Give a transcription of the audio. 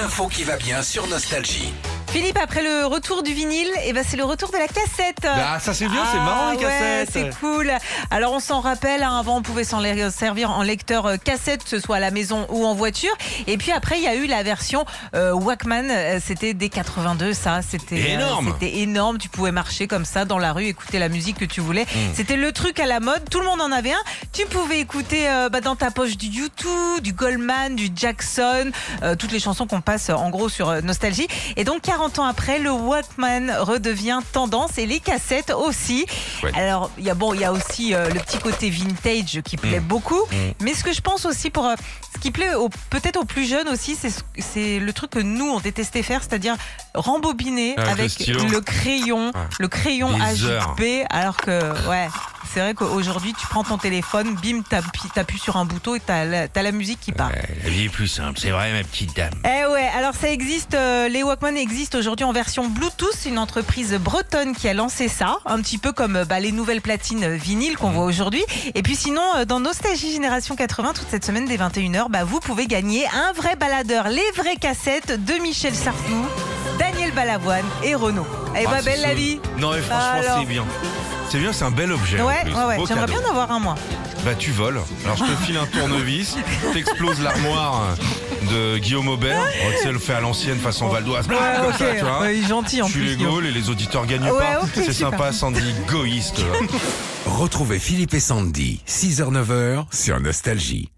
L'info qui va bien sur Nostalgie. Philippe, après le retour du vinyle, eh ben c'est le retour de la cassette. Ah, ça c'est bien, c'est marrant les Ah ouais, cassettes. c'est cool. Alors on s'en rappelle, hein, avant on pouvait s'en les servir en lecteur euh, cassette, que ce soit à la maison ou en voiture. Et puis après il y a eu la version euh, Walkman, Euh, c'était dès 82 ça, c'était euh, Énorme. c'était énorme. Tu pouvais marcher comme ça dans la rue, écouter la musique que tu voulais. Mm. C'était le truc à la mode, tout le monde en avait un. Tu pouvais écouter euh, bah, dans ta poche du YouTube, du Goldman, du Jackson, euh, toutes les chansons qu'on passe euh, en gros sur euh, Nostalgie. Et donc 40 ans après, le Walkman redevient tendance et les cassettes aussi. Ouais. Alors il y a bon, il y a aussi euh, le petit côté vintage qui plaît Mm. beaucoup, Mm. mais ce que je pense aussi pour euh, ce qui plaît peut-être aux plus jeunes aussi, c'est ce- c'est le truc que nous on détestait faire, c'est-à-dire rembobiner Avec le avec le crayon, le crayon Des heures. HB, alors que ouais. C'est vrai qu'aujourd'hui, tu prends ton téléphone, bim, t'appuies t'appuies sur un bouton et t'as la, la musique qui part. Ouais, la vie est plus simple, c'est vrai ma petite dame. Eh ouais, alors ça existe, euh, les Walkman existent aujourd'hui en version Bluetooth, une entreprise bretonne qui a lancé ça, un petit peu comme bah, les nouvelles platines euh, vinyles qu'on voit aujourd'hui. Et puis sinon, euh, dans Nostalgie Génération 80, toute cette semaine dès 21h, bah, vous pouvez gagner un vrai baladeur, les vraies cassettes de Michel Sardou, Daniel Balavoine et Renaud. Eh Ah, bah c'est belle la vie Non mais franchement Alors. c'est bien. C'est bien, c'est un bel objet. Ouais, ouais, ouais, j'aimerais bien en avoir un moi. Bah tu voles. Alors je te file un tournevis, t'exploses l'armoire de Guillaume Aubert. Oh, tu sais, le fait à l'ancienne façon Valdoise. Ouais, comme ok, ça, tu vois. Ouais, il est gentil en Tu plus. les gaules et les auditeurs gagnent Ouais, pas. c'est sympa, Sandy, goïste. Retrouvez Philippe et Sandy, 6h-9h sur Nostalgie.